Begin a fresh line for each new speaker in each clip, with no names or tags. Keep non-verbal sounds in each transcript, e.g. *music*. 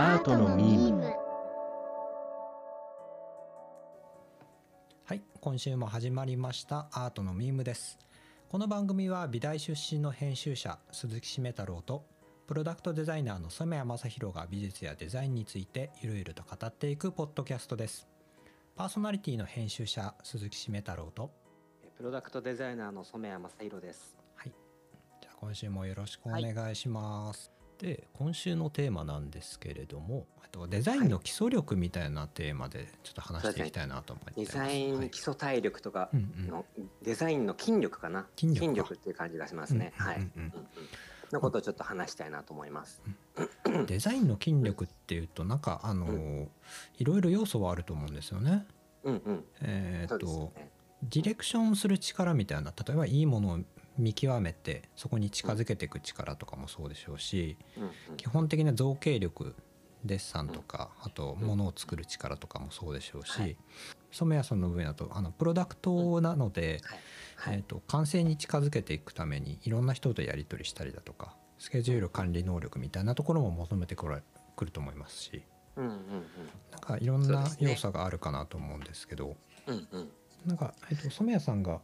アートのミーム。
はい今週も始まりました。アートのミームです。この番組は美大出身の編集者鈴木しめ太郎とプロダクトデザイナーの染谷正弘が美術やデザインについてゆるゆると語っていくポッドキャストです。パーソナリティの編集者鈴木しめ太郎と
プロダクトデザイナーの染谷正弘です。
はいじゃあ今週もよろしくお願いします、で今週のテーマなんですけれどもあとデザインの基礎力みたいなテーマでちょっと話していきたいなと思ってます。
デザイ
はい
ン基礎体力とか
うんうん。
の、デザインの筋力かな？
筋力。か
っていう感じがしますね。
うん
はい、
うんうん。
うんうん。のことをちょっと話したいなと思います。
デザインの筋力っていうとなんかあのーいろいろ要素はあると思うんですよね。
うんうん。
えーっと
ね。
ディレクションする力みたいな例えばいいものを見極めてそこに近づけていく力とかもそうでしょうし基本的な造形力デッサンとかあとものを作る力とかもそうでしょうし
はい
染谷さんの分野だとあのプロダクトなので。えー、と完成に近づけていくためにいろんな人とやり取りしたりだとかスケジュール管理能力みたいなところも求めてくると思いますし。なんかいろんな要素があるかなと思うんですけど。なんか、えー、と染谷さんが、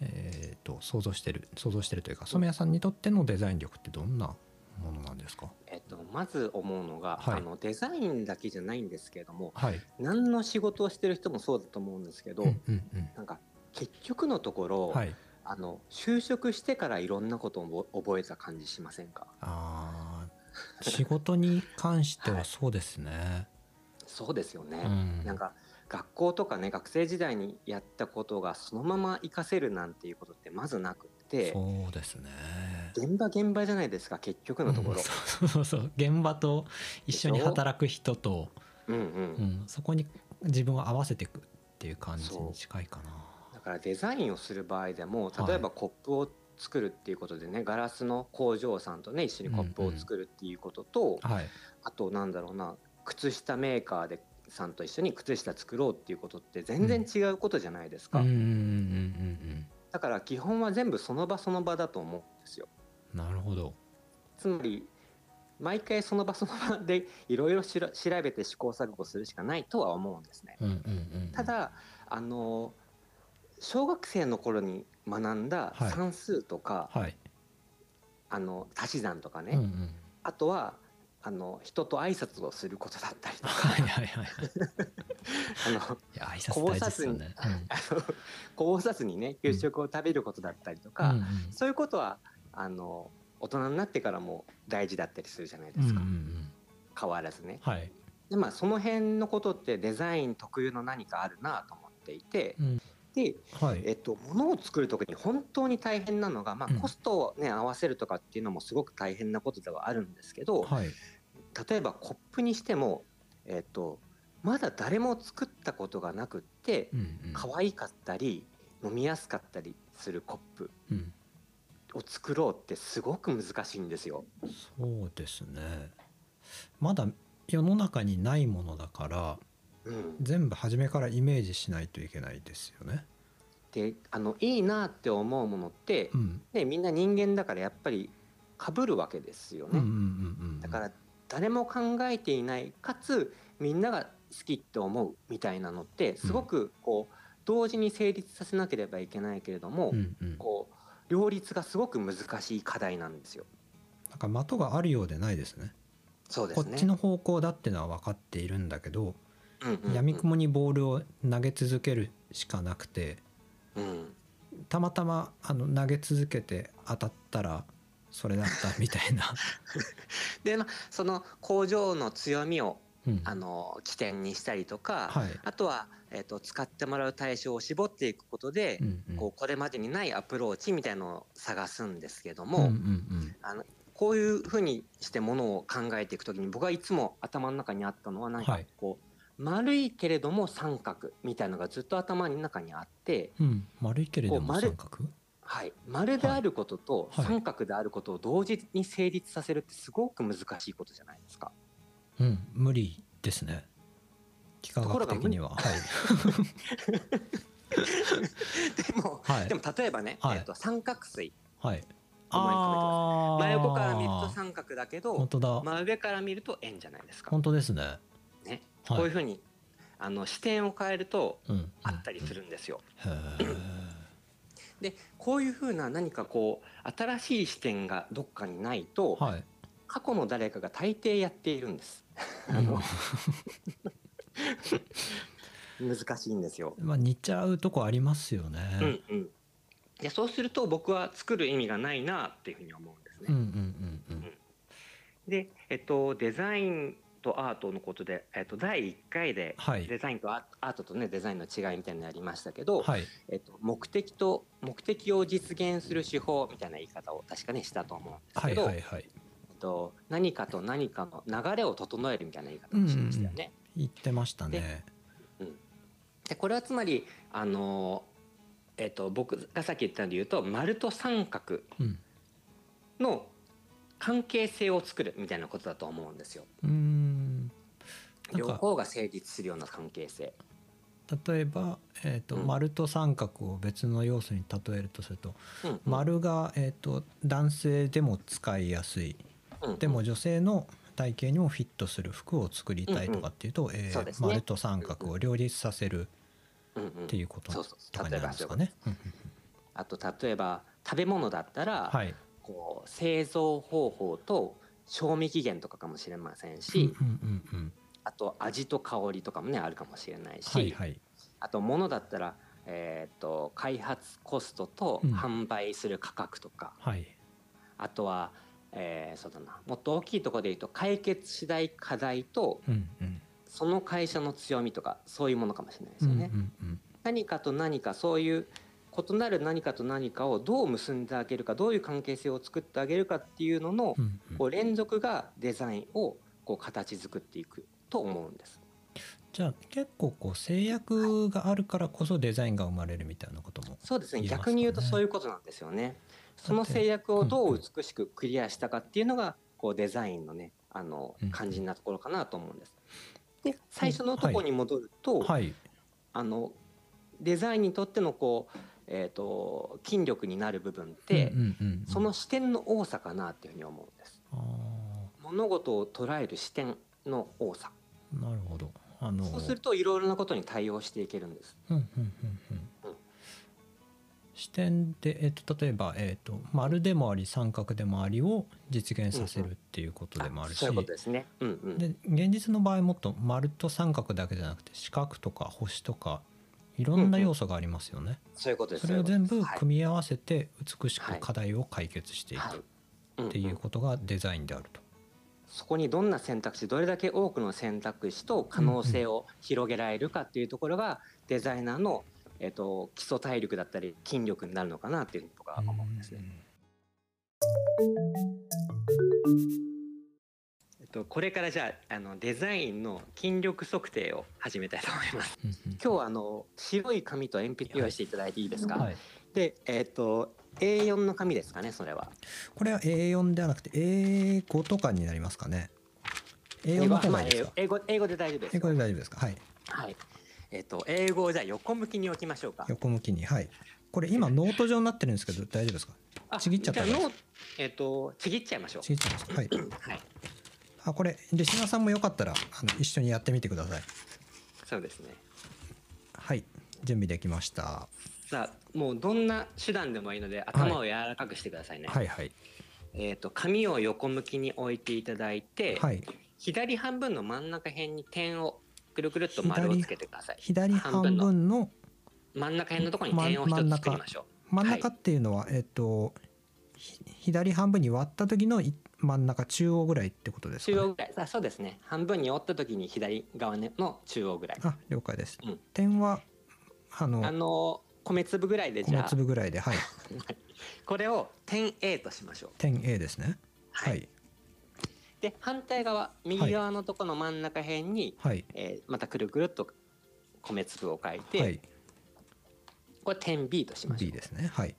えー、と想像してる想像してるというか染谷さんにとってのデザイン力ってどんなものなんですか？
えっとまず思うのが、
はい
あのデザインだけじゃないんですけれども、
はい。
何の仕事をしてる人もそうだと思うんですけど、
うんうんうん
なんか結局のところ、
はい。
あの就職してからいろんなことを覚えた感じしませんか？
ああ、仕事に関してはそうですね。*laughs*
そうですよね。
うん
なんか学校とかね学生時代にやったことがそのまま活かせるなんていうことってまずなくって
そうですね。
現場現場じゃないですか結局のところ
うん。そうそうそう現場と一緒に働く人と、
うんうん
うん、そこに自分を合わせていくっていう感じに近いかな。
だからデザインをする場合でも
はい
例えばコップを作るっていうことでね、ガラスの工場さんとね一緒にコップを作るっていうことと、
はい。
あとなんだろうな靴下メーカーでさんと一緒に靴下作ろうっていうことって全然違うことじゃないですか、
うん
だから基本は全部その場その場だと思うんですよ
うん。なるほど。
つまり毎回その場その場でいろいろしら調べて試行錯誤するしかないとは思うんですね。
うんうん。
ただあの小学生の頃に学んだ
はい
算数とか、
はい。
あの足し算とかね、
うんうん。
あとはあの人と挨拶をすることだったりとか
はいはいはい。*laughs*
あの
いや挨拶大事ですよね。
こぼさずにね給食を食べることだったりとか、
うんうん
そういうことはあの大人になってからも大事だったりするじゃないで
うん
すか、
うんうん。
変わらずね。
はい。
でまあその辺のことってデザイン特有の何かあるなと思っていて、
うん
で、
はい。
えっと、物を作る時に本当に大変なのが、まあ
うん、
コストを、ね合わせるとかっていうのもすごく大変なことではあるんですけど、
はい。
例えばコップにしても、えっと、まだ誰も作ったことがなくって
うんうん。
可愛かったり飲みやすかったりするコップ
うん。
を作ろうってすごく難しいんですよ。
そうですね。まだ世の中にないものだから
うん、
全部初めからイメージしないといけないですよね。
であのいいなって思うものって、
うん。
ね、みんな人間だからやっぱり被るわけですよね。だから誰も考えていないかつみんなが好きって思うみたいなのってすごくこう同時に成立させなければいけないけれども、
うんうん。
こう両立がすごく難しい課題なんですよ。
なんか的があるようでないですね。
そうですね。
こっちの方向だってのは分かっているんだけど、
うんうんうん。
闇雲にボールを投げ続けるしかなくて
うん。
たまたまあの投げ続けて当たったらそれだったみたいな、*laughs*
で、まあ、その工場の強みを
うん。
あの起点にしたりとか、
はい。
あとは、えっと使ってもらう対象を絞っていくことで、
うんうん。
こうこれまでにないアプローチみたいのを探すんですけども、
うんうんうん。
あのこういうふうにしてものを考えていくときに僕はいつも頭の中にあったのはなん
はい。
かこう、丸いけれども三角みたいのがずっと頭の中にあって、
うん、丸いけれども三角？
はい、丸であることと
はい。
三角であることを同時に成立させるってすごく難しいことじゃないですか。
うん。無理ですね。幾何学的には。はい。*laughs*
でも、
はい。
でも例えばね、
はい。
えっと三角錐。
はい。
真横から見ると三角だけど真上から見ると円じゃないですか、
本当ですね、
ね、
はい
こういうふうにあの視点を変えると
うん、
あったりするんですよ。でこういうふうな何かこう新しい視点がどっかにないと、
はい。
過去の誰かが大抵やっているんです。あの難しいんですよ。
まあ似ちゃうとこありますよね、
うんうん、でそうすると僕は作る意味がないなっていうふうに思うんですね。
うんうんうん。うん。
で、えっと、デザインとアートのことで、えっと、第1回で
はい。
デザインとアアートとねデザインの違いみたいなのやりましたけど、
はい。
えっと、目的と目的を実現する手法みたいな言い方を確かにしたと思うんです
はい
けど、
はいはい
えっと、何かと何かの流れを整えるみたいな言い方をしましたよね。
言ってましたね。
でこれはつまりあの、えっと、僕がさっき言ったので言うと丸と三角
うん。
の関係性を作るみたいなことだと思うんですよ。
うーん
両
か
方が成立するような関係性。
例えば、えーと
うん。
丸と三角を別の要素に例えるとすると
うん。うん
丸が、えー、と男性でも使いやすい。
うん。
でも女性の体型にもフィットする服を作りたいとかっていうと、えー
そうですね。
丸と三角を両立させる
うんうん。
っていうこととかになるんですかね。うんうん。
あと例えば食べ物だったら、
はい
こう製造方法と賞味期限とかかもしれませんし、
うんうんうんうん
あと味と香りとかもねあるかもしれないし、
はいはい。
あと物だったら、えー、と開発コストと
うん。
販売する価格とか、
はい。
あとは、えーそうだなもっと大きいところで言うと解決しない課題と
うんうん。
その会社の強みとかそういうものかもしれないです
うんうん
よね。
うん。
何かと何かそういう異なる何かと何かをどう結んであげるかどういう関係性を作ってあげるかっていうのの
うんうん。
こう連続がデザインをこう形作っていくと思うんです。
じゃあ結構こう制約があるからこそデザインが生まれるみたいなことも
そうですね。逆に言うとそういうことなんですよね。その制約をどう美しくクリアしたかっていうのがこうデザインのねあの
うん
肝心なところかなと思うんです。で最初のところに戻ると、
はい。
あのデザインにとってのこう、えー、と筋力になる部分って、その視点の多さかなっていうふうに思うんです。
あ
物事を捉える視点の多さ。
ーなるほどあの
そうするといろいろなことに対応していけるんです。
視点で、えっと、例えば、えっと、丸でもあり三角でもありを実現させるっていうことでもあるし、
そういうですね。うんうん。
で現実の場合もっと丸と三角だけじゃなくて四角とか星とかいろんな要素がありますよね。
そういうことです。
それを全部組み合わせて美し
はい
く課題を解決してい
はい
く
はい
っていうことがデザインであると。
そこにどんな選択肢どれだけ多くの選択肢と可能性を広げられるかっていうところがデザイナーの、えっと基礎体力だったり筋力になるのかなっていうふうに僕は思うんですね。えっと、これからじゃああのデザインの筋力測定を始めたいと思います。
うんうん
今日はあの白い紙と鉛筆用意していただいていいですか、
はい、
で、えっと A4 の紙ですかねそれは。
これは A4 ではなくて A5 とかになりますかね。A4 の方がいいですか？
A5 A5で大丈夫です
A。5で大丈夫ですか？はい。
はい。えっ、と A5をじゃあ横向きに置きましょうか。
横向きにはい。これ今ノート状になってるんですけど大丈夫ですか？
あ
ちぎっちゃった
じゃあノーえっ、とちぎっちゃいましょう。
ちぎっちゃいますか？はい。
はい。
あこれリスナーさんもよかったらあの一緒にやってみてください。
そうですね。
はい。準備できました。
さあもうどんな手段でもいいので頭を柔らかくしてくださいね。
はいはい
えっ、と紙を横向きに置いていただいて、
はい。
左半分の真ん中辺に点をくるくるっと丸をつけてください。
左半分の
真ん中辺のところに点を一つ作りましょう。
真ん中っていうのは、えっとひ左半分に割った時のい真ん中中央ぐらいってことですか、ね。
中央ぐらい。あそうですね。半分に折った時に左側の中央ぐらい。
あ了解です。
うん
点はあの
あの米粒ぐらいでじゃあ *laughs*
米粒ぐらいではい *laughs*
これを点 A としましょう。
点 A ですね。
は
はいい
で反対側右側のところの真ん中辺に、
はい
えーまたくるくるっと米粒を書いて、
はい
これ点 B としましょ
B
う。
ですね。はい。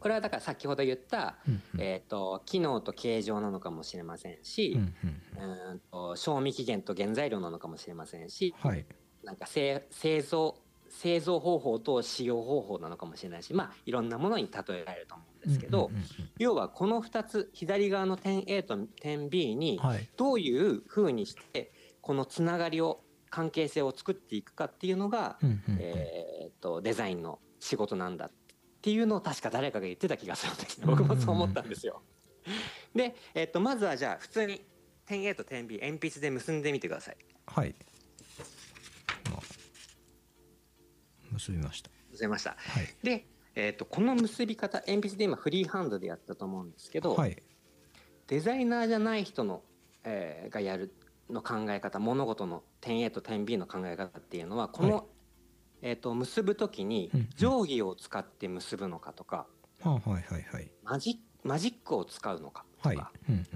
これはだから先ほど言った、
うんうん。
えー、と機能と形状なのかもしれませんし、
うんうん
うーんと賞味期限と原材料なのかもしれませんし、
はい。
なんか製製造製造方法と使用方法なのかもしれないしまあいろんなものに例えられると思うんでですけど、要はこの2つ左側の点 A と点 B にどういうふうにしてこのつながりを関係性を作っていくかっていうのが、えーっとデザインの仕事なんだっていうのを確か誰かが言ってた気がするんですね僕もそう思ったんですよ。で、えーっとまずはじゃあ普通に点 A と点 B 鉛筆で結んでみてください。
はいまあ結びました
結べました。
はい
で、えーっとこの結び方鉛筆で今フリーハンドでやったと思うんですけど、
はい
デザイナーじゃない人の、えーがやるの考え方物事の点 A と点 B の考え方っていうのはこの、
はい
えー、と結ぶ時に
うん。うん
定規を使って結ぶのかとか、
あはいはいはい
マジマジックを使うのかとか、
はい。うん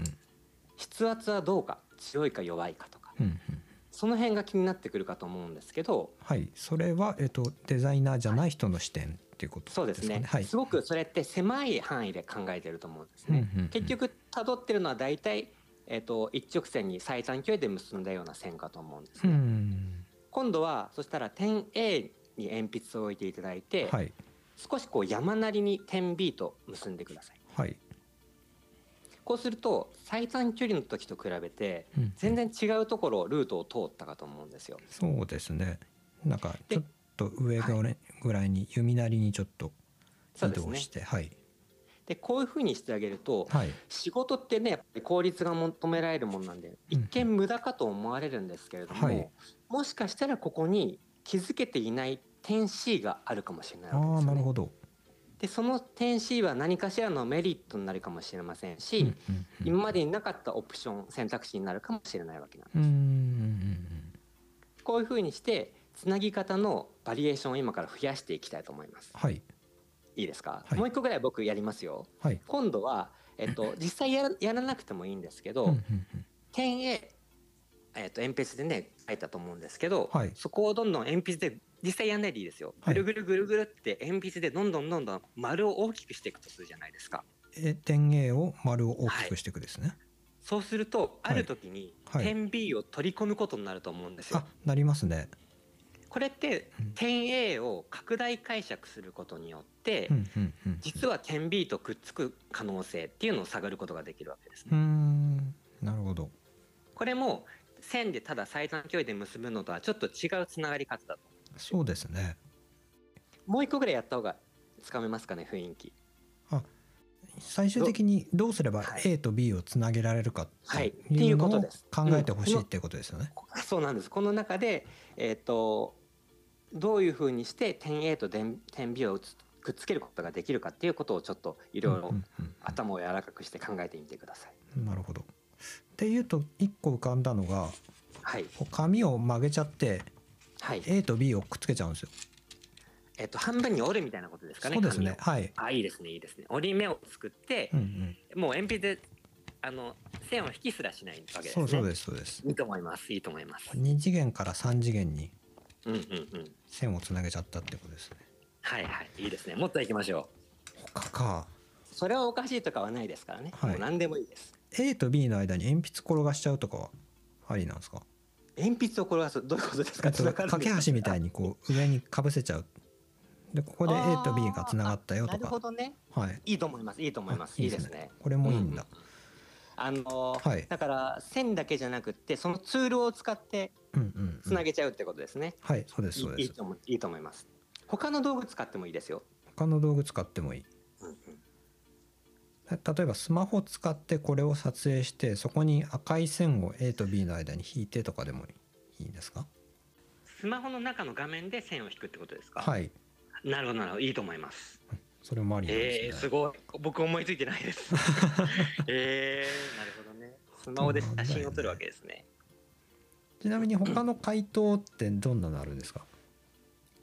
筆圧はどうか強いか弱いかとか
うんうん。うん
その辺が気になってくるかと思うんですけど
はい。それはえっとデザイナーじゃない人の視点っていうこと
そうですね。
はい。
すごくそれって狭い範囲で考えてると思うんですね。
うんうんうん。
結局辿ってるのは大体、えー、と一直線に最短距離で結んだような線かと思うんです
う
ね。
ん。
今度はそしたら点 A に鉛筆を置いていただいて、
はい。
少しこう山なりに点 B と結んでください。
はい。
こうすると最短距離の時と比べて
うん。
全然違うところをルートを通ったかと思うんですよ。
そうですね。なんか
で
ちょっと上ぐらい。ぐらいに弓なりにちょっと移動して、はい。
でこういうふうにしてあげると
はい。
仕事ってねやっぱり効率が求められるものなんで一見無駄かと思われるんですけれども、
はい。
もしかしたらここに気づけていない点 C があるかもしれない
あ
わけですよ、ね。
あなるほ、ど、
でその点 C は何かしらのメリットになるかもしれませんし、
うんうんうん。
今までになかったオプション選択肢になるかもしれないわけなんです。
うんうんうん。
こういうふうにしてつなぎ方のバリエーションを今から増やしていきたいと思います。
はい。
いいですか、
はい。
もう一個ぐらい僕やりますよ。
はい。
今度は、えっと、実際やらやらなくてもいいんですけど、
うんうんうん。
点 A、えっと、鉛筆でね書いたと思うんですけど、
はい。
そこをどんどん鉛筆で実際やんないでいいですよ。
はい。
ぐるぐるぐるぐるって鉛筆でどんどんどんどん丸を大きくしていくとするじゃないですか。
え点 A を丸を大きくしていくですね、
そうするとある時に
はい。
点 B を取り込むことになると思うんですよ、
あなりますね。
これって
うん。
点 A を拡大解釈することによって、実は点 B とくっつく可能性っていうのを探ることができるわけですね。
んなるほど。
これも線でただ最短距離で結ぶのとはちょっと違うつながり方だと。
そうですね
もう一個ぐらいやった方がつかめますかね雰囲気。
最終的にどう？すれば
はい
A と B をつなげられるか
はい
っていう
ことです
考えてほしいっていうことですよね。*laughs*
そうなんです。この中でえっ、とどういうふうにして点 A と点点 B をつくっつけることができるかっていうことをちょっといろいろ
うんうん
頭を柔らかくして考えてみてください。
うんなるほど。っていうと一個浮かんだのが
はい
紙を曲げちゃって
はい。
A と B をくっつけちゃうんですよ。
えっ、と半分に折るみたいなことですかね。
そうですね。はい。
あいいですねいいですね。折り目を作って
うんうん。
もう鉛筆であの線を引きすらしないわけですね。
そうそうですそうです。
いいと思います。いいと思います。
2次元から3次元に
うんうんうん。
線をつなげちゃったってことですね。
はいはい。いいですね。もっと行きましょ
他か。
う。それはおかしいとかはないですからね。
はい
もう何でもいいです。
A と B の間に鉛筆転がしちゃうとかはありなんですか？
鉛筆を転がすどういうことですか？
えっと架け橋みたい
に。
にこう上にかぶせちゃう。でここで A と B がつながったよ
なる
とか。
ほどね。
はい。
いいと思います。いいと思います。
あ
いいですね。。
これもいいんだ。
あのー
はい
だから線だけじゃなくってそのツールを使って
うんうん、うん。
つなげちゃうってことですね。
はい、そうですそうです。
いいいと思いいいと思います。他の道具使ってもいいですよ。
他の道具使ってもいい。例えばスマホ使ってこれを撮影してそこに赤い線を A と B の間に引いてとかでもいいんですか？
スマホの中の画面で線を引くってことですか？
はい
なるほどなるほどいいと思います。
それもありなん
えー、
ですね、
すごい僕思いついてないです。*laughs* えー、なるほどね。スマホで写真を撮るわけですね。
ちなみに他の回答ってどんなのあるんですか？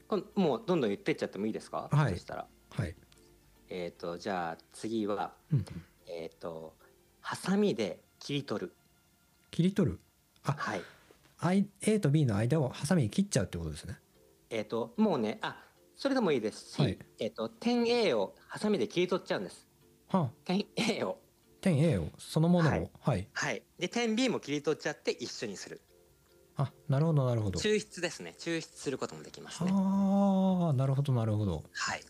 こんもうどんどん言ってっちゃってもいいですか？
はい
そしたら
はい、
えっ、とじゃあ次は
うんうん、
えっ、とハサミで切り取る。
切り取る？あ
はい。
I A と B の間をハサミに切っちゃうってことですね
えっ、ともうねあそれでもいいですし、
はい
えっ、と点 A をハサミで切り取っちゃうんです。
はあ
点 A を
点 A をそのものを
はい
はい、
はい。で点 B も切り取っちゃって一緒にする。
あなるほどなるほど
抽出ですね。抽出することもできますね。
ああなるほどなるほど
はい。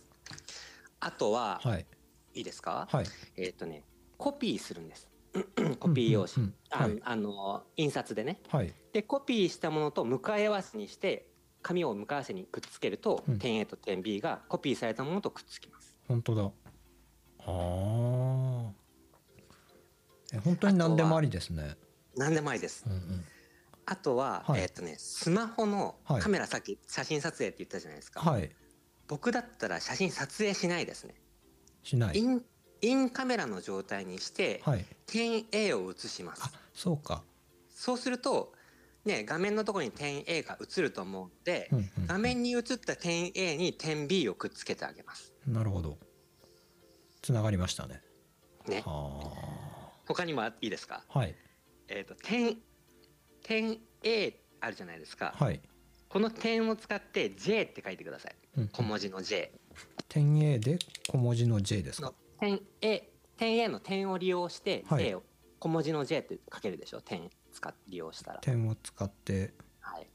あとは、
はい。
いいですか？
はい。
えっ、とねコピーするんです。*clears throat* コピー用紙、
うんうんうん。はい。
ああの印刷でね。
はい。
でコピーしたものと向かい合わせにして紙を向かい合わせにくっつけると、
うん。
点 A と点 B がコピーされたものとくっつきます。
本当だ。ああえ本当に何でもありですね。
何でもありです。
うんうん。
あとは、
はい。
えっ、とねスマホの
はい。
カメラ、さっき写真撮影って言ったじゃないですか、
はい
僕だったら写真撮影しないですね。
しない。
インインカメラの状態にして、
はい。
点 A を写します。
あそうか。
そうするとね画面のところに点 A が映ると思うので、
うんうん
画面に映った点 A に点 B をくっつけてあげます。
なるほど。つながりましたね。
ね。
は
他にもいいですか？
あはい。
えっ、と点点 A あるじゃないですか、
はい、
この点を使って J って書いてください。
うん
小文字の J
点 A で小文字の J ですか？
の点 A 点 A の点を利用して
はい。
J を小文字の J って書けるでしょ？点使っ利用したら。
点を使って、
はい。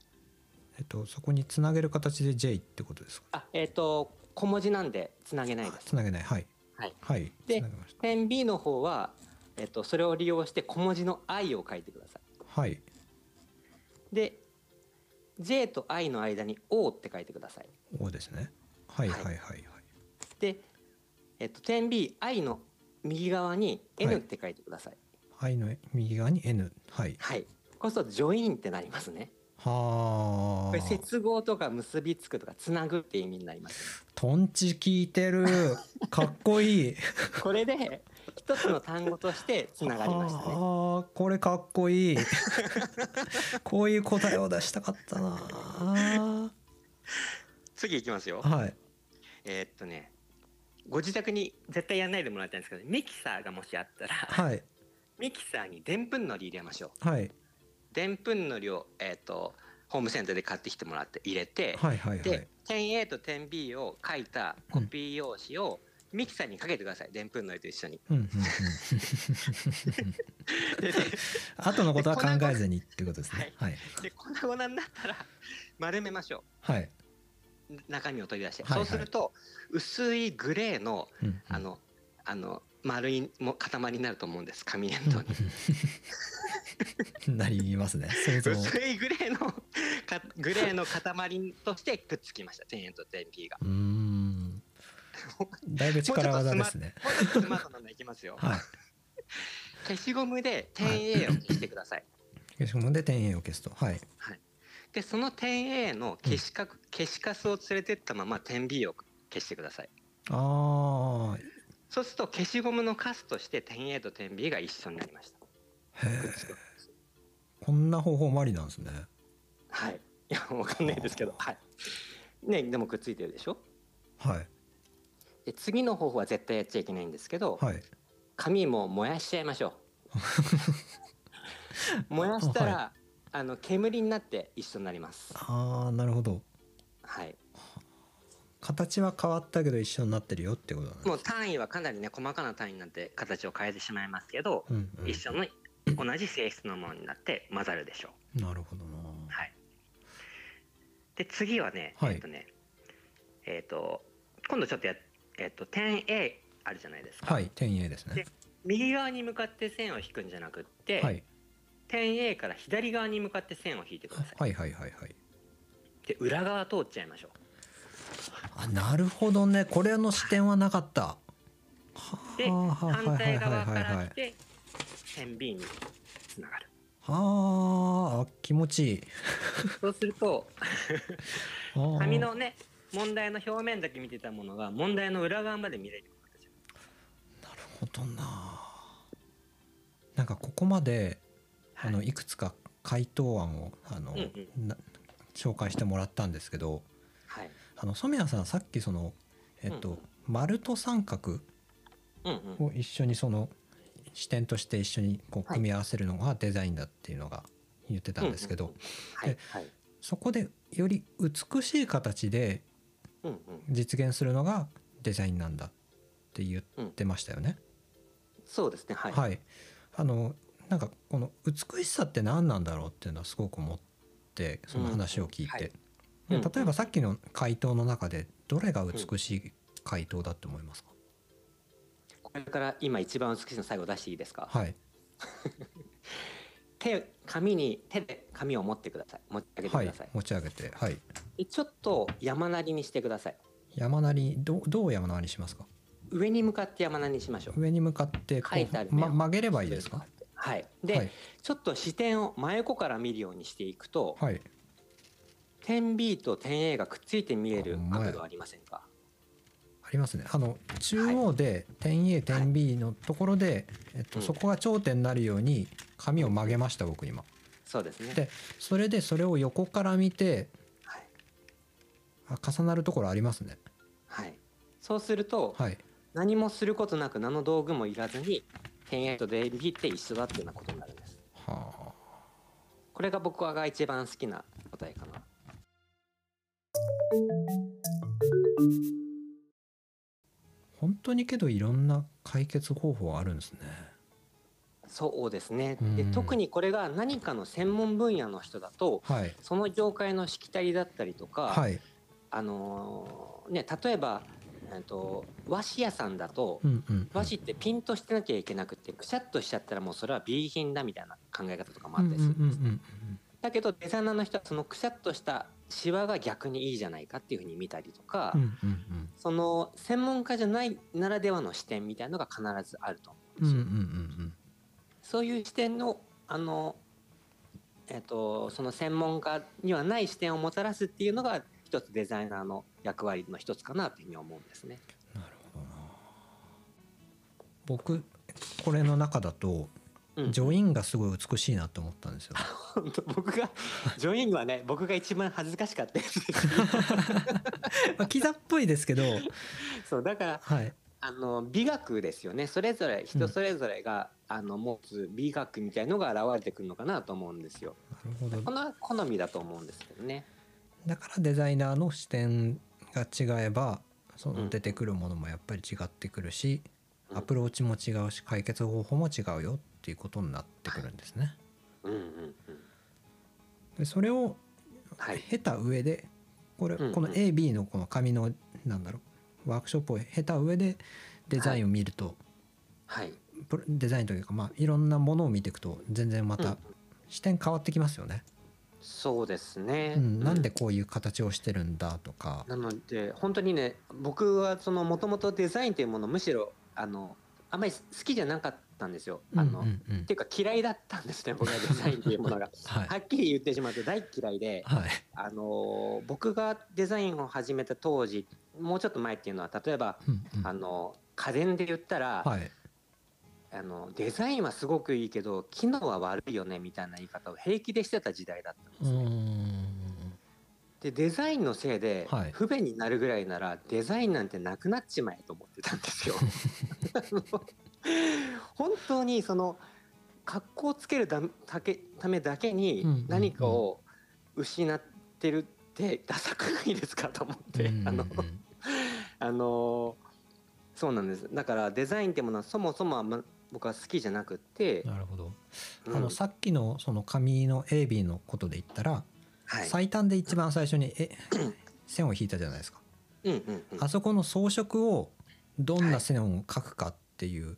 えっと、そこにつなげる形で J ってことですか？
あえっ、と小文字なんでつなげないです。
つなげない。はい。
はい。
はい。
で点 B の方は、えっと、それを利用して小文字の I を書いてください。
たはい。
で J と I の間に O って書いてください
O ですね。はいは
はいい
はいはい。
で、えっと、点 B I の右側に
は
N
い。
って書いてください。
I の右側に N はい。
はい、こうするとジョインってなりますね。
はあ。
これ接合とか結びつくとかつなぐって意味になります
トンチ効いてる。かっこいい。*laughs*
これで一つの単語としてつながりましたね。
あーこれかっこいい。*laughs* こういう答えを出したかったな
次いきますよ。
はい。
えーっとねご自宅に絶対やんないでもらいたいんですけどミキサーがもしあったら
はい。
ミキサーにでんぷんのり入れましょう。
はい。
でんぷんのりを、えーっとホームセンターで買ってきてもらって入れて、
はいはいは
で
い
点 A と点 B を書いたコピー用紙をミキサーにかけてくださいでんぷんのりと一緒に。
うんうんうん。*laughs* 後のことは考えずにってことですね。はい
で粉々になったら丸めましょ
はい、
う中身を取り出して、
はいはい。
そうすると薄いグレーの
うんうん。
あのあの丸いも塊になると思うんです紙粘土に。
なりますね。
薄いグレーのかグレーの塊としてくっつきました点 A と点 B が。
うーん。だいぶ力技ですね。
もうちょっとスマートなのいきますよ、
はい。
消しゴムで点 A を消してください。
消しゴムで点 A を消すとはい
でその点 A の消しか、消しカスを連れてったまま点 B を消してください。
ああ
そうすると消しゴムのカスとして点 A と点 B が一緒になりました。
へえこんな方法もありなんですね。
はい。いやわかんないですけど。はい。ねでもくっついてるでしょ？
はい。
で次の方法は絶対やっちゃいけないんですけど、
はい。
紙も燃やしちゃいましょう。*laughs* 燃やしたら、
は
あの煙になって一緒になります。
ああなるほど。
はい。
形は変わったけど一緒になってるよってことなんです
もう単位はかなりね細かな単位になって形を変えてしまいますけど、
うんうん。
一緒の同じ性質のものになって混ざるでしょう。
なるほどな。
はい。で次はね、
はい。
えっとねえっ、と今度ちょっとやえっ、と点 A あるじゃないですか、
はい点 A ですね。
で右側に向かって線を引くんじゃなくって、
はい
点 A から左側に向かって線を引いてください。
はいはいはいはい。
で裏側通っちゃいましょう。
あなるほどね。これの視点はなかった。
で反対側から来て点 B につながる。
はあ気持ちいい。*laughs*
そうすると *laughs* 紙のね問題の表面だけ見てたものが問題の裏側まで見れるな
るほどな。なんかここまであの
はい。
いくつか回答案をあの、
うん
な紹介してもらったんですけど
はい。
あの染谷さんさっきそのえっと、
うん。
丸と三角
うんうん。
を一緒にその視点として一緒にこう
はい。
組み合わせるのがデザインだっていうのが言ってたんですけど、
はいはい。
そこでより美しい形で
うんうん。
実現するのがデザインなんだって言ってましたよね。
そうですねはい、
はい、あのなんかこの美しさって何なんだろうっていうのはすごく思ってその話を聞いて、
うんはい。
で例えばさっきの回答の中でどれが美しい回答だと思いますか、
これから今一番美しいの最後出していいですか？
はい。*laughs*
手紙に手で紙を持ってください。持ち上げて
はい
ください、
持ち上げて。はい。
でちょっと山なりにしてください。
山なりどうどう山なりにしますか？
上に向かって山なりにしましょう。
上に向かってこうま、曲げればいいですか？
はい。で、
はい。
ちょっと視点を真横から見るようにしていくと、
はい。
点 B と点 A がくっついて見える角度ありませんか？
ありますね。あの中央で点 A 点 B のところで、えっと、
うん。
そこが頂点になるように紙を曲げました僕今。
そうですね。
でそれでそれを横から見て
はい、
あ重なるところありますね。
はい、そうすると、
はい。
何もすることなく何の道具もいらずに点 A と点 B って一緒だっていうようなことになるんです。
はあ
これが僕はが一番好きな答えかな。
本当にけどいろんな解決方法あるんですね。
そうですね。
うん。
で特にこれが何かの専門分野の人だと
はい。
その業界のしきたりだったりとか、
はい。
あのーね例えば、えっと和紙屋さんだと和紙ってピンとしてなきゃいけなくてくしゃっとしちゃったらもうそれは B 品だみたいな考え方とかもあったりするんです、
うん
だけどデザイナーの人はそのくしゃっとしたシワが逆にいいじゃないかっていうふうに見たりとか、その専門家じゃないならではの視点みたいなのが必ずあると思うんですよ。
うん
そういう視点のあの、えっとその専門家にはない視点をもたらすっていうのが一つデザイナーの役割の一つかなというふうに思うんですね。
なるほどな。僕これの中だと
うん。
ジョインがすごい美しいなと思ったんですよ。
本当？僕が？*laughs* ジョイングはね僕が一番恥ずかしかったやつです。*laughs*
まあキザっぽいですけど。
そうだから
はい。
あの美学ですよね。それぞれ人それぞれが、あの持つ美学みたいのが現れてくるのかなと思うんですよ。
なるほど。
この好みだと思うんですけどね。
だからデザイナーの視点が違えばそ
うん
の出てくるものもやっぱり違ってくるし、
うん
アプローチも違うし解決方法も違うよっていうことになってくるんですね。でそれを
はい。
経た上でこれこの AB のこの紙のなんだろうワークショップを経た上でデザインを見ると、
はい。
デザインというかまあいろんなものを見ていくと全然ま
うん
た視点変わってきますよね。
そうですね。
うん、なんでこういう形をしてるんだとか。
なので本当にね僕はそのもともとデザインというものをむしろあのあんまり好きじゃなかったんですよ。あの、
うんうんうん
っていうか嫌いだったんですね *laughs* 僕はデザインというものが。
はい
はっきり言ってしまうと大嫌いで、
はい
あの僕がデザインを始めた当時もうちょっと前っていうのは例えば、
うんうん
あの家電で言ったら、
はい
あのデザインはすごくいいけど機能は悪いよねみたいな言い方を平気でしてた時代だったんですね。
ん。
でデザインのせいで
はい。
不便になるぐらいならデザインなんてなくなっちまえと思ってたんですよ。*laughs* 本当にその格好をつけるたたけためだけに
うん
何かを失ってるってダサくないですかと思って、あのあのそうなんです。だからデザインってものはそもそも僕は好きじゃなくって、
なるほど、
うん。
あのさっきのその紙の AB のことで言ったら、
はい。
最短で一番最初にえ *clears throat* 線を引いたじゃないですか。
うんうんうん。
あそこの装飾をどんな線を描くかっていう、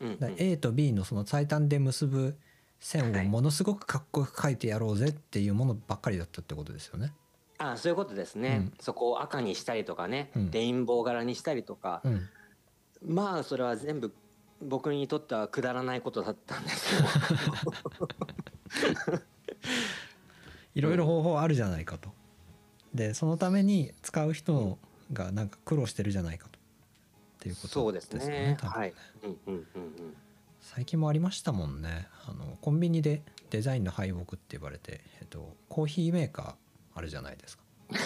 うん
だから A と B のその最短で結ぶ線
はい。
をものすごくかっこよく描いてやろうぜっていうものばっかりだったってことですよね。
あそういうことですね、
うん。
そこを赤にしたりとかね、
うん。
レインボー柄にしたりとか、
うん、
まあそれは全部僕にとってはくだらないことだったんですよ。
いろいろ方法あるじゃないかと。でそのために使う人がなんか苦労してるじゃないかと。っていうこと
そうです
ですよ
ね。
多分
はい。うんうんうんうん。
最近もありましたもんねあのコンビニでデザインの敗北って言われて、えっと、コーヒーメーカーあるじゃないですか *laughs*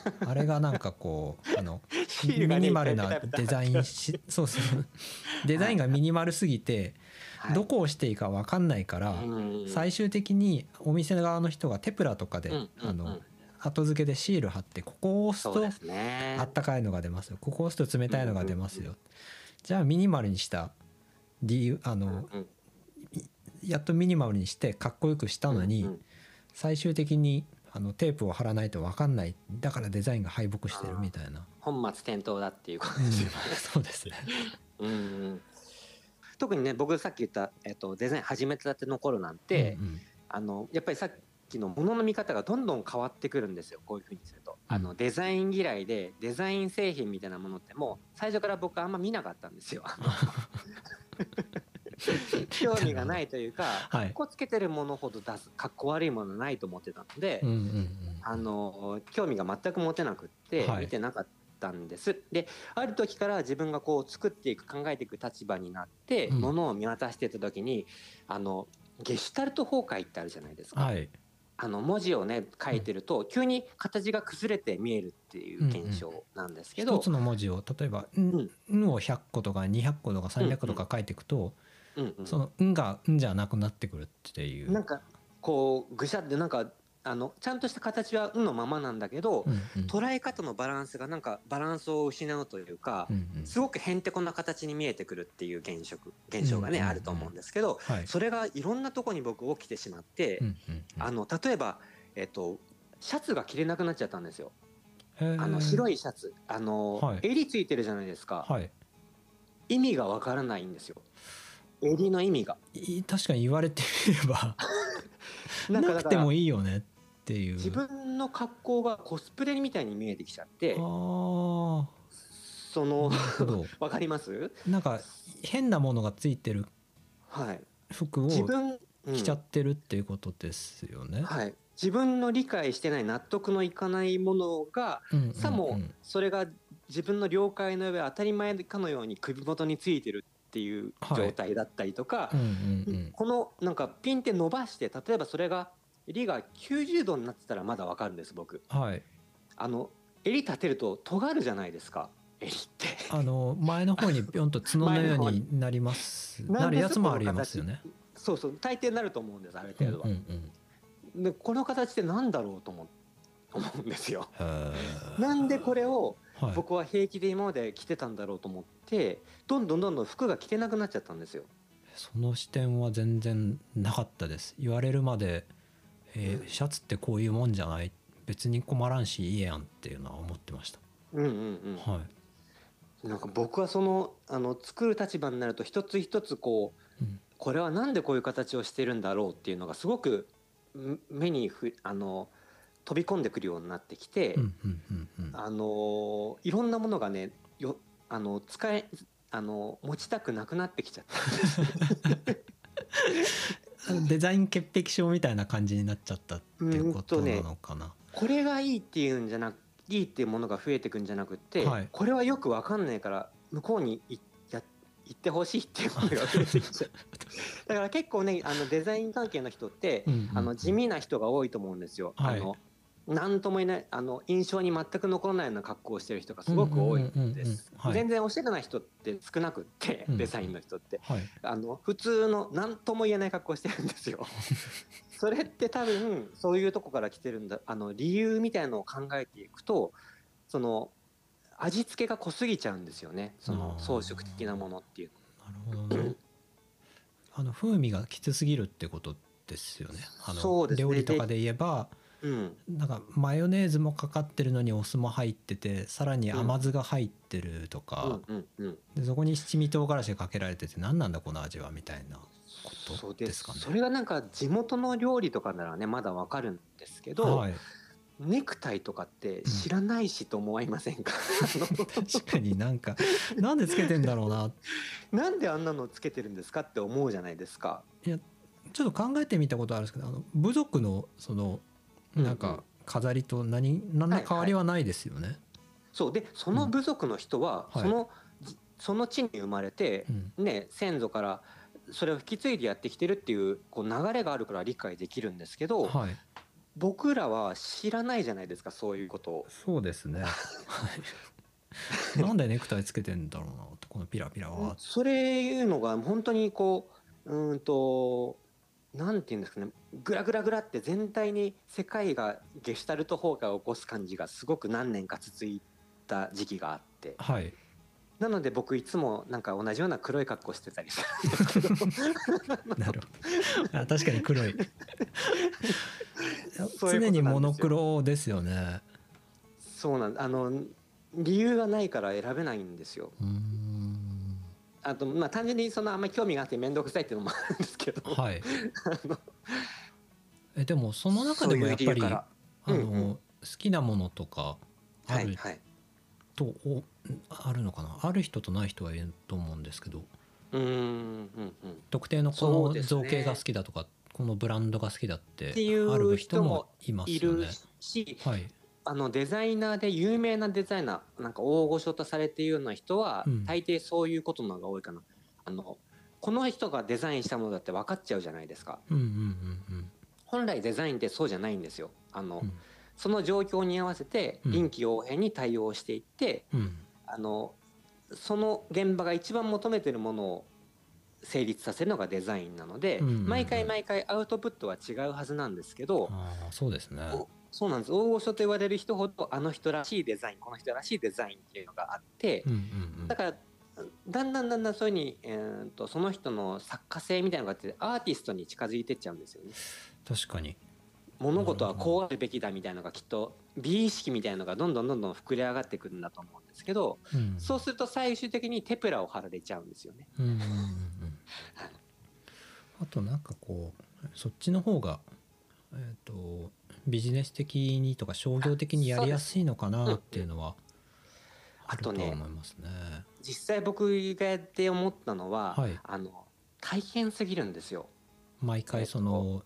*laughs* あれがなんかこうあの *laughs* ミニマルなデザインしそうそう。*laughs* デザインがミニマルすぎて
はい。
どこをしていいか分かんないから
うん
最終的にお店側の人がテプラとかであの後付けでシール貼ってここを押すと。あったかいのが出ますよ。ここを押すと冷たいのが出ますよ。じゃあミニマルにした理由あの
うん
やっとミニマルにしてかっこよくしたのに、最終的にあのテープを貼らないと分かんないだからデザインが敗北してるみたいな、
本末転倒だっていうこと
うん
ですよね。
そうですね
ううんうん特にね僕さっき言った、えっと、デザイン始めたての頃なんて、
うんうん
あのやっぱりさっきのものの見方がどんどん変わってくるんですよこういうふうにすると。あ
うん
のデザイン嫌いでデザイン製品みたいなものってもう最初から僕あんま見なかったんですよ。*laughs* 興味がないというか、
はい。
かっこつけてるものほど出すかっこ悪いものないと思ってたので、
うんうんうん
あの興味が全く持てなくって
はい。
見てなかったんです。である時から自分がこう作っていく考えていく立場になって、
うん。
ものを見渡してた時にあのゲシュタルト崩壊ってあるじゃないですか。
はい。
あの文字をね書いてると急に形が崩れて見えるっていう現象なんですけど、
一つの文字を例えば「ん」んを100個とか200個とか300個とか書いていくと、
うんうん。
その「ん」が「ん」じゃなくなってくるっていう。
なんかこうぐしゃってなんかあのちゃんとした形は「ん」のままなんだけど、
うんうん。
捉え方のバランスがなんかバランスを失うというか、
うんうん。
すごくへんてこな形に見えてくるっていう現象現象がね、
うんうんうん
あると思うんですけど、
はい。
それがいろんなとこに僕起きてしまって、
うんうんうん。
あの例えば、えっと、シャツが着れなくなっちゃったんですよ。あの白いシャツ。あの、
はい。
襟ついてるじゃないですか、
はい。
意味がわからないんですよ襟の意味が。
い確かに言われてみれば *laughs*
な
くてもいいよねっていう。
自分の格好がコスプレみたいに見えてきちゃって
あー。
その *laughs* わかります？
なんか変なものがついてる
はい。
服を着ちゃってるっていうことですよね。
はい、自分の理解してない納得のいかないものが
うんうんうん。
さもそれが自分の了解の上当たり前かのように首元についてるっていう状態だったりとかこのなんかピンって伸ばして例えばそれが襟が90度になってたらまだわかるんです僕。
はい。
あの襟立てると尖るじゃないですか。襟って。
あの前の方にピョンと角のようになります。*laughs* なるやつもありますよね。
そうそう。大抵なると思うんですある
うん
程度は、
うんうん
でこの形ってなんだろうと思思うんですよ。なんでこれを
はい。
僕は平気で今まで着てたんだろうと思ってどんどんどんどん服が着てなくなっちゃったんですよ。
その視点は全然なかったです。言われるまで、えー
うん。
シャツってこういうもんじゃない。別に困らんしいいやんっていうのは思ってました、
うんうんうん。
はい。
なんか僕はそのあの作る立場になると一つ一つこう
うん。
これはなんでこういう形をしてるんだろうっていうのがすごくん目にふあの飛び込んでくるようになってきて、
うんうんうんうん。
あのいろんなものがねよあの使えあの持ちたくなくなってきちゃった。*laughs*
デザイン潔癖症みたいな感じになっちゃったっていうことなのかな、
これがいいっていうんじゃなくいいっていうものが増えてくんじゃなくって、
はい。
これはよくわかんないから向こうに行ってほしいっていうものが増えてきちゃう。*laughs* だから結構ねあのデザイン関係の人って、
うんうんうん。
あの地味な人が多いと思うんですよ。
はい。
あのなんとも言えないあの印象に全く残らないような格好をしてる人がすごく多いんです。
はい。
全然おしゃれな人って少なくって、
うん。
デザインの人って。
はい。
あの普通の何とも言えない格好してるんですよ。*laughs* それって多分そういうとこから来てるんだあの理由みたいなのを考えていくとその味付けが濃すぎちゃうんですよね。その装飾的なものっていう
なるほどね。あの風味がきつすぎるってことですよね。あの
ね。
料理とかで言えば
うん。
なんかマヨネーズもかかってるのにお酢も入っててさらに甘酢が入ってるとか、
うんうんうん。
でそこに七味唐辛子がかけられてて何なんだこの味はみたいな
そうです。
かね。
それがなんか地元の料理とかならねまだわかるんですけど、
はい、
ネクタイとかって知らないしと思いませんか、あ *laughs*
確かになんかなんでつけてんだろうな。
の *laughs* なんであんなのつけてるんですかって思うじゃないですか。
ちょっと考えてみたことあるんですけどあの部族のそのなんか飾りと何何ら変わりはないですよね。
そう。でその部族の人は、
はい。
そのじその地に生まれて
う、ん。
ね、先祖からそれを引き継いでやってきてるっていうこう流れがあるから理解できるんですけど、
はい、
僕らは知らないじゃないですかそういうことを。
そうですね。はい。*laughs* なんでネクタイつけてんだろうなこのピラピラは。
それいうのが本当にこううーんとなんていうんですかねグラグラグラって全体に世界がゲシュタルト崩壊を起こす感じがすごく何年か続いた時期があって
はい。
なので僕いつもなんか同じような黒い格好してたりするんですけど *laughs*
なるほど。あ確かに黒い。*laughs* 常にモノクロですよね。
そうなんあの理由がないから選べないんですよ。あとまあ単純にそのあんまり興味があって面倒くさいっていうのもあるんですけど、
はい。えでもその中でもやっぱりあの、
うんうん。
好きなものとかある
はいはい。
と、おあるのかな？ある人とない人はいると思うんですけど。
うーんうんうん。
特定のこ
そ
の造形が好きだとか、このブランドが好きだってある人もいます
いる
よね。
し
はい、
あのデザイナーで有名なデザイナーなんか大御所とされているような人は、
うん。
大抵そういうことの方が多いかな。あのこの人がデザインしたものだって分かっちゃうじゃないですか。
うんうんうん
本来デザインってそうじゃないんですよ。あの、
うん。
その状況に合わせて
うん。
臨機応変に対応していって、
うん。うん
あのその現場が一番求めてるものを成立させるのがデザインなので、
うんうんうん。
毎回毎回アウトプットは違うはずなんですけど、
そうですね。
おそうなんです大御所と言われる人ほどあの人らしいデザインこの人らしいデザインっていうのがあって、
うんうんうん
だからだんだんだんだんそういうふうに、えー、とその人の作家性みたいなのがあってアーティストに近づいてっちゃうんですよね。
確かに。
物事はこうあるべきだみたいなのがきっと美意識みたいなのがどんどんどんどん膨れ上がってくるんだと思うんですけど
うん、
そうすると最終的にテプラを貼られちゃうんですよね。
うんうんうんうんあとなんかこうそっちの方が、えー、とビジネス的にとか商業的にやりやすいのかなっていうのはあるとは思いますね。
実際僕がやって思ったのは、
はい。
あの大変すぎるんですよ。
毎回その、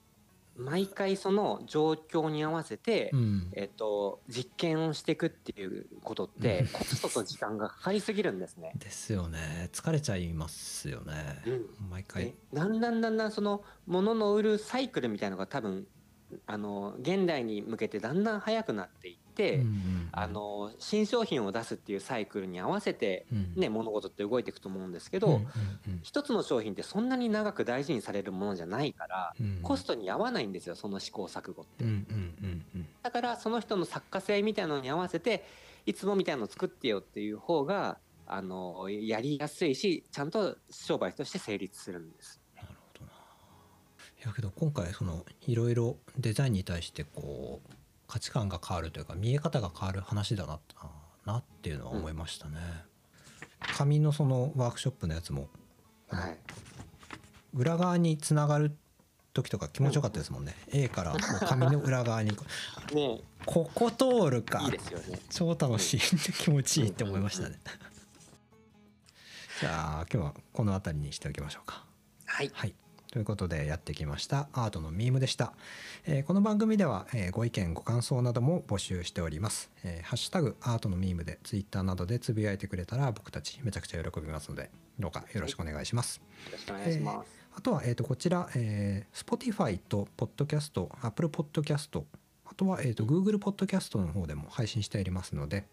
毎回その状況に合わせて、
うん、
えっと、実験をしていくっていうことって
うん。
コストと時間がかかりすぎるんですね。*laughs*
ですよね。疲れちゃいますよね、
うん。
毎回。
でだんだんだんだんその物の売るサイクルみたいのが多分あの現代に向けてだんだん速くなっていって、
うんうんうん。
あの新商品を出すっていうサイクルに合わせて、
うん
ね、物事って動いていくと思うんですけど、
うんうん
一つの商品ってそんなに長く大事にされるものじゃないから、
うん
コストに合わないんですよその試行錯誤って。
うんうんうんうん。
だからその人の作家性みたいなのに合わせていつもみたいなのを作ってよっていう方があのやりやすいしちゃんと商売として成立するんです。
やけど今回そのいろいろデザインに対してこう価値観が変わるというか見え方が変わる話だななっていうのは思いましたね、紙のそのワークショップのやつも
はい、
裏側につながる時とか気持ちよかったですもんね、A から *laughs* 紙の裏側に。
ね。
ここ通るか。
いいですよね。
超楽しい。気持ちいいって思いましたね、じゃあ今日はこの辺りにしておきましょうか。
はい、
はい。ということでやってきました。アートのミームでした、えーこの番組では、えーご意見ご感想なども募集しております、えーハッシュタグアートのミームでツイッターなどでつぶやいてくれたら僕たちめちゃくちゃ喜びますのでどうかよろしくお願いします、
よろしくお願いします。
あとは、えー、とこちら、えー、Spotify と Podcast、Apple Podcast、あとは、えー、と Google Podcast の方でも配信しておりますので、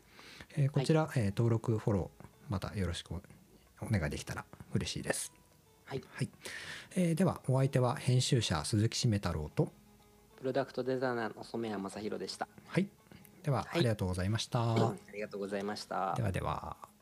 えーこちら、えー登録、フォロー、またよろしくおお願いできたら嬉しいです。
はい、
はいえーでは、お相手は編集者鈴木しめ太郎と、
プロダクトデザイナーの染谷正弘でした。
はい、では、
はい
ありがとうございました。
ありがとうございました
で。はでは。